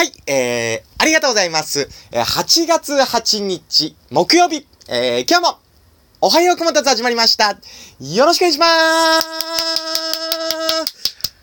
はい、えー、ありがとうございます。8月8日、木曜日、えー、今日も、おはようこもたつ始まりました。よろしくお願いしまーす。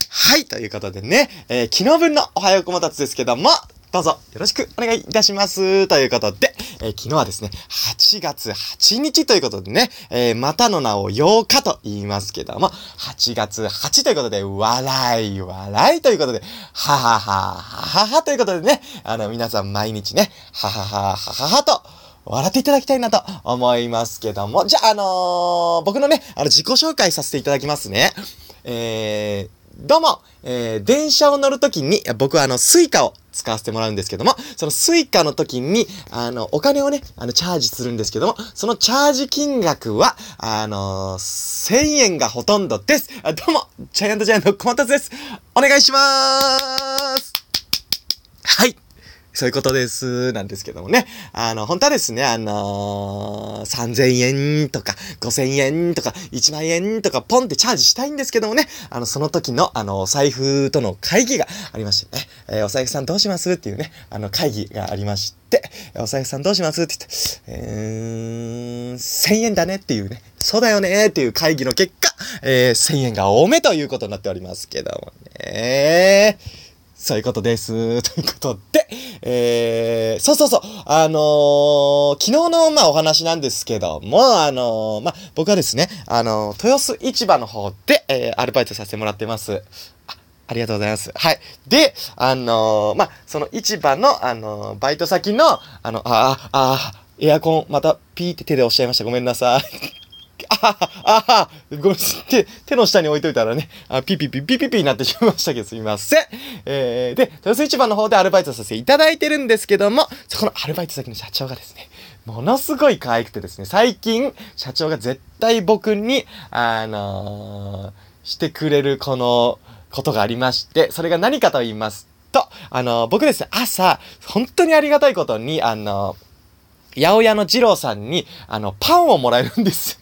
はい、ということでね、えー、昨日分のおはようこもたつですけども、どうぞよろしくお願いいたします。ということで、えー昨日はですね、8月8日ということでね、えーまたの名を8日と言いますけども、8月8ということで、笑い、笑いということで、ははは、はははということでね、あの、皆さん毎日ね、ははは、はははと、笑っていただきたいなと思いますけども、じゃあ、あのー僕のね、あの、自己紹介させていただきますね。えー、どうも、えー、電車を乗るときに、僕はあの、 Suica を使わせてもらうんですけども、その Suica の時に、あの、お金をね、あの、チャージするんですけども、そのチャージ金額は、あの1000円がほとんどです。あどうも、ジャイアントジャイアント小松です。お願いしまーすはい。そういうことです。なんですけどもね。あの、本当はですね、あのー、3000円とか、5000円とか、1万円とか、ポンってチャージしたいんですけどもね、あの、その時の、あの、お財布との会議がありましてね、えーお財布さんどうしますっていうね、あの、会議がありまして、お財布さんどうしますって言って、えー、1000円だねっていうね、そうだよねっていう会議の結果、えー、1000円が多めということになっておりますけどもね。そういうことです。ということで、えー、そうそうそう、あのー昨日の、まあ、お話なんですけども、あのーまあ、僕はですね、あのー豊洲市場の方で、えーアルバイトさせてもらってます。あありがとうございます。はい。で、あのまあ、その市場の、あのバイト先の、あの、あ、あ、あ、エアコン、また、ピーって手で押しちゃいました。ごめんなさい。ああ、あごめん、手、手の下に置いといたらね、あピピピピピピになってしまいましたけど、すみません。えー、で、豊洲市場の方でアルバイトさせていただいてるんですけども、そこのアルバイト先の社長がですね、ものすごい可愛くてですね、最近、社長が絶対僕に、あのーしてくれるこの、ことがありまして、それが何かと言いますと、あのー僕ですね、朝、本当にありがたいことに、あのー八百屋の二郎さんに、あの、パンをもらえるんです。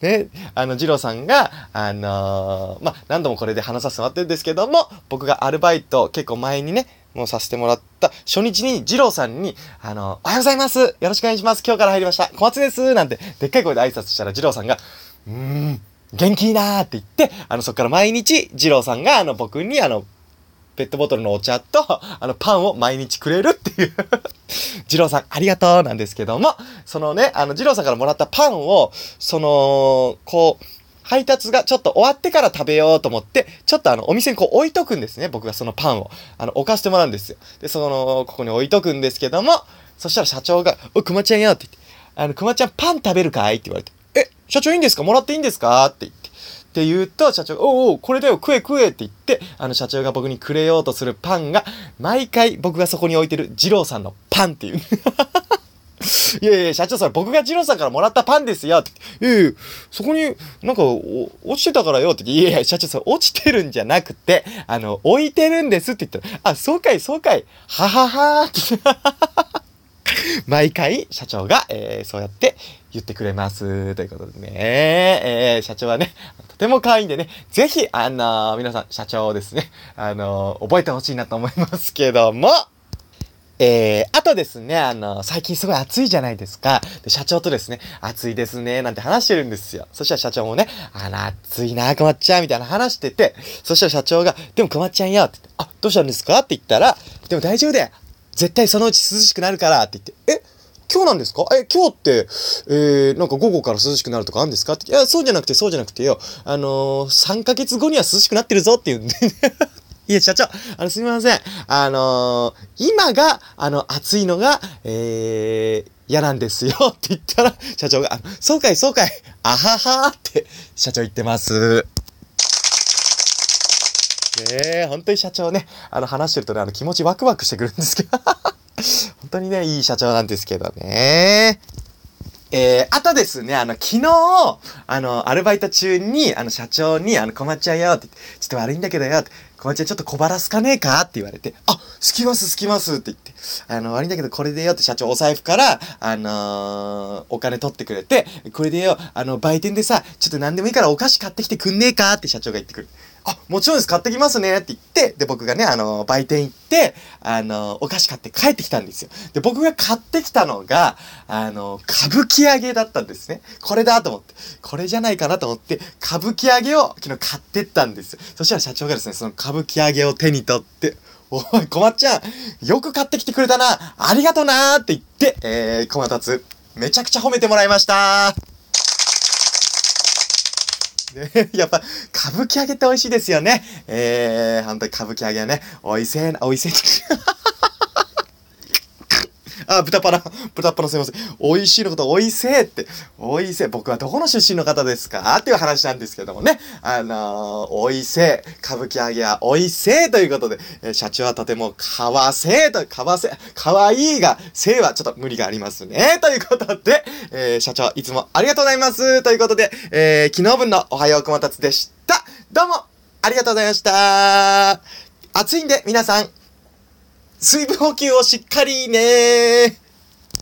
ね、あの、二郎さんが、あのーまあ、何度もこれで話させてもらってるんですけども、僕がアルバイト結構前にね、もうさせてもらった初日に二郎さんに、あのおはようございますよろしくお願いします今日から入りました小松ですなんて、でっかい声で挨拶したら二郎さんが、うーん、元気いいなーって言って、あの、そっから毎日、二郎さんが、あの、僕に、あの、ペットボトルのお茶と、あの、パンを毎日くれるっていう。二郎さん、ありがとうなんですけども、そのね、あの、二郎さんからもらったパンを、その、こう、配達がちょっと終わってから食べようと思って、ちょっとあの、お店にこう置いとくんですね。僕がそのパンを。あの、置かせてもらうんですよ。で、その、ここに置いとくんですけども、そしたら社長が、おい、くまちゃんよって言って、あの、くまちゃんパン食べるかい？って言われて、え、社長いいんですか？もらっていいんですか？って言って。って言うと、社長が、おうおう、これだよ、食え食えって言って、あの、社長が僕にくれようとするパンが、毎回僕がそこに置いてる二郎さんのパンっていう。いやいや、社長それ僕が二郎さんからもらったパンですよって。いやいや、そこになんか落ちてたからよって。いやいや、社長それ落ちてるんじゃなくて、あの、置いてるんですって言ったら、あ、そうかい、そうかい、はははーって。毎回社長が、えーそうやって言ってくれます。ということでね、えー社長はね、とても可愛いんでね、ぜひ、あのー皆さん、社長をですね、あのー覚えてほしいなと思いますけども、えー、あとですね、あの、最近すごい暑いじゃないですか。で、社長とですね、暑いですね、なんて話してるんですよ。そしたら社長もね、あの、暑いな、くまっちゃん、みたいな話してて、そしたら社長が、でもくまっちゃんよ、って言って、あ、どうしたんですか？って言ったら、でも大丈夫だよ。絶対そのうち涼しくなるから、って言って、え今日なんですか？え、今日って、えー、なんか午後から涼しくなるとかあるんですか？って。いや、そうじゃなくて、そうじゃなくてよ。あのー、3ヶ月後には涼しくなってるぞって言うんで。ね いや、社長、あの、すみません。あのー今が、あの、暑いのが、えー、嫌なんですよって言ったら、社長が、あそうかい、そうかい、あははって、社長言ってます。ねえ、本当に社長ね、あの、話してるとね、あの、気持ちワクワクしてくるんですけど、本当にね、いい社長なんですけどね。えー、あとですね、あの、昨日、あの、アルバイト中に、あの、社長に、あの、困っちゃうよってって、ちょっと悪いんだけどよって、困っちゃんちょっと小腹すかねえかって言われて、あ、すきますすきますって言って、あの、悪いんだけどこれでよって社長お財布から、あのーお金取ってくれて、これでよ、あの、売店でさ、ちょっと何でもいいからお菓子買ってきてくんねえかって社長が言ってくる。あ、もちろんです、買ってきますねって言って、で、僕がね、あの、売店行って、あの、お菓子買って帰ってきたんですよ。で、僕が買ってきたのが、あの、歌舞伎揚げだったんですね。これだと思って、これじゃないかなと思って、歌舞伎揚げを昨日買ってったんですよ。そしたら社長がですね、その歌舞伎揚げを手に取って、おい、小松ちゃん、よく買ってきてくれたな、ありがとなーって言って、えー、小松めちゃくちゃ褒めてもらいましたね、やっぱ、歌舞伎揚げって美味しいですよね。えー、本当に歌舞伎揚げはね、美味しいな、美味しい。あ、豚パラ、豚パラすいません。美味しいのこと美味しいって、美味しい。僕はどこの出身の方ですか？っていう話なんですけどもね。あのー、美味しい。歌舞伎揚げは美味しいということで、えー、社長はとてもかわせいと、かわせ、かわいいが、せいはちょっと無理がありますね。ということで、えー、社長いつもありがとうございます。ということで、えー、昨日分のおはようくまたつでした。どうも、ありがとうございました。暑いんで皆さん、水分補給をしっかりね